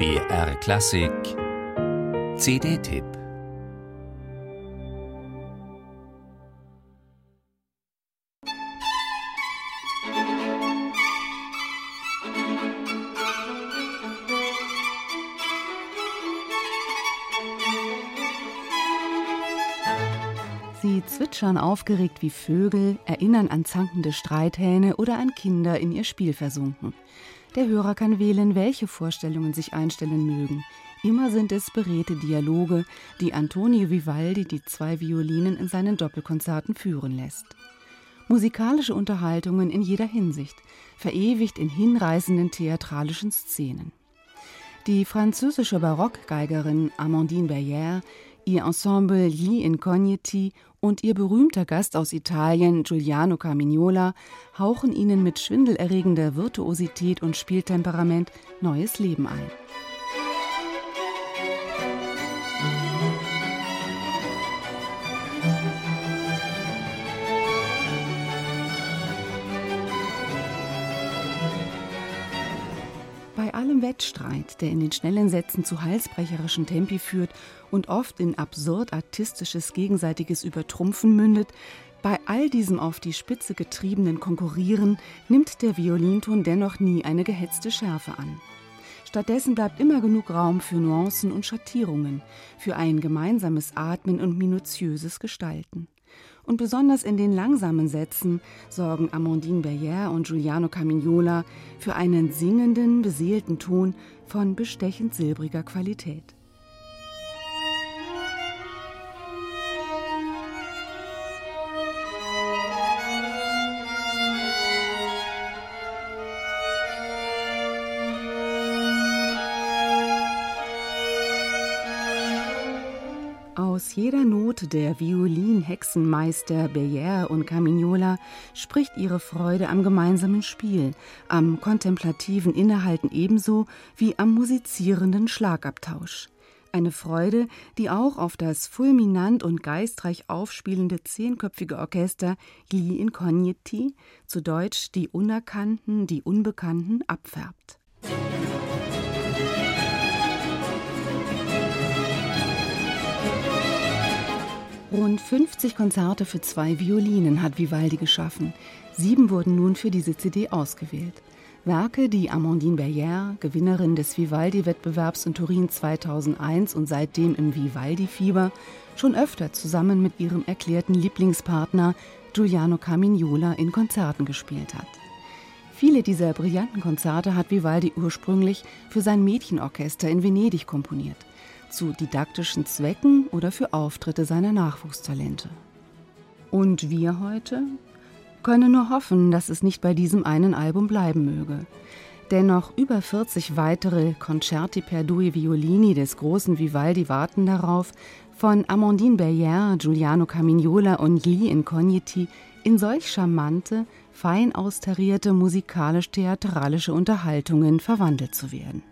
BR Klassik CD-Tipp Sie zwitschern aufgeregt wie Vögel, erinnern an zankende Streithähne oder an Kinder in ihr Spiel versunken. Der Hörer kann wählen, welche Vorstellungen sich einstellen mögen. Immer sind es beredte Dialoge, die Antonio Vivaldi die zwei Violinen in seinen Doppelkonzerten führen lässt. Musikalische Unterhaltungen in jeder Hinsicht, verewigt in hinreißenden theatralischen Szenen. Die französische Barockgeigerin Amandine Berrière ihr Ensemble Gli Incogniti und ihr berühmter Gast aus Italien, Giuliano Carmignola, hauchen ihnen mit schwindelerregender Virtuosität und Spieltemperament neues Leben ein. Allem Wettstreit, der in den schnellen Sätzen zu halsbrecherischen Tempi führt und oft in absurd artistisches gegenseitiges Übertrumpfen mündet, bei all diesem auf die Spitze getriebenen Konkurrieren nimmt der Violinton dennoch nie eine gehetzte Schärfe an. Stattdessen bleibt immer genug Raum für Nuancen und Schattierungen, für ein gemeinsames Atmen und minutiöses Gestalten. Und besonders in den langsamen Sätzen sorgen Amandine Berrière und Giuliano Camignola für einen singenden, beseelten Ton von bestechend silbriger Qualität. Aus jeder Note der Violin-Hexenmeister Beyer und Camignola spricht ihre Freude am gemeinsamen Spiel, am kontemplativen Innehalten ebenso wie am musizierenden Schlagabtausch. Eine Freude, die auch auf das fulminant und geistreich aufspielende zehnköpfige Orchester Gli Incogniti, zu Deutsch die Unerkannten, die Unbekannten, abfärbt. Rund 50 Konzerte für zwei Violinen hat Vivaldi geschaffen. Sieben wurden nun für diese CD ausgewählt. Werke, die Amandine Berrière, Gewinnerin des Vivaldi-Wettbewerbs in Turin 2001 und seitdem im Vivaldi-Fieber, schon öfter zusammen mit ihrem erklärten Lieblingspartner Giuliano Carmignola in Konzerten gespielt hat. Viele dieser brillanten Konzerte hat Vivaldi ursprünglich für sein Mädchenorchester in Venedig komponiert zu didaktischen Zwecken oder für Auftritte seiner Nachwuchstalente. Und wir heute können nur hoffen, dass es nicht bei diesem einen Album bleiben möge. Denn noch über 40 weitere Concerti per due Violini des großen Vivaldi warten darauf, von Amandine Berrière, Giuliano Camignola und Gli Incogniti in solch charmante, fein austarierte musikalisch-theatralische Unterhaltungen verwandelt zu werden.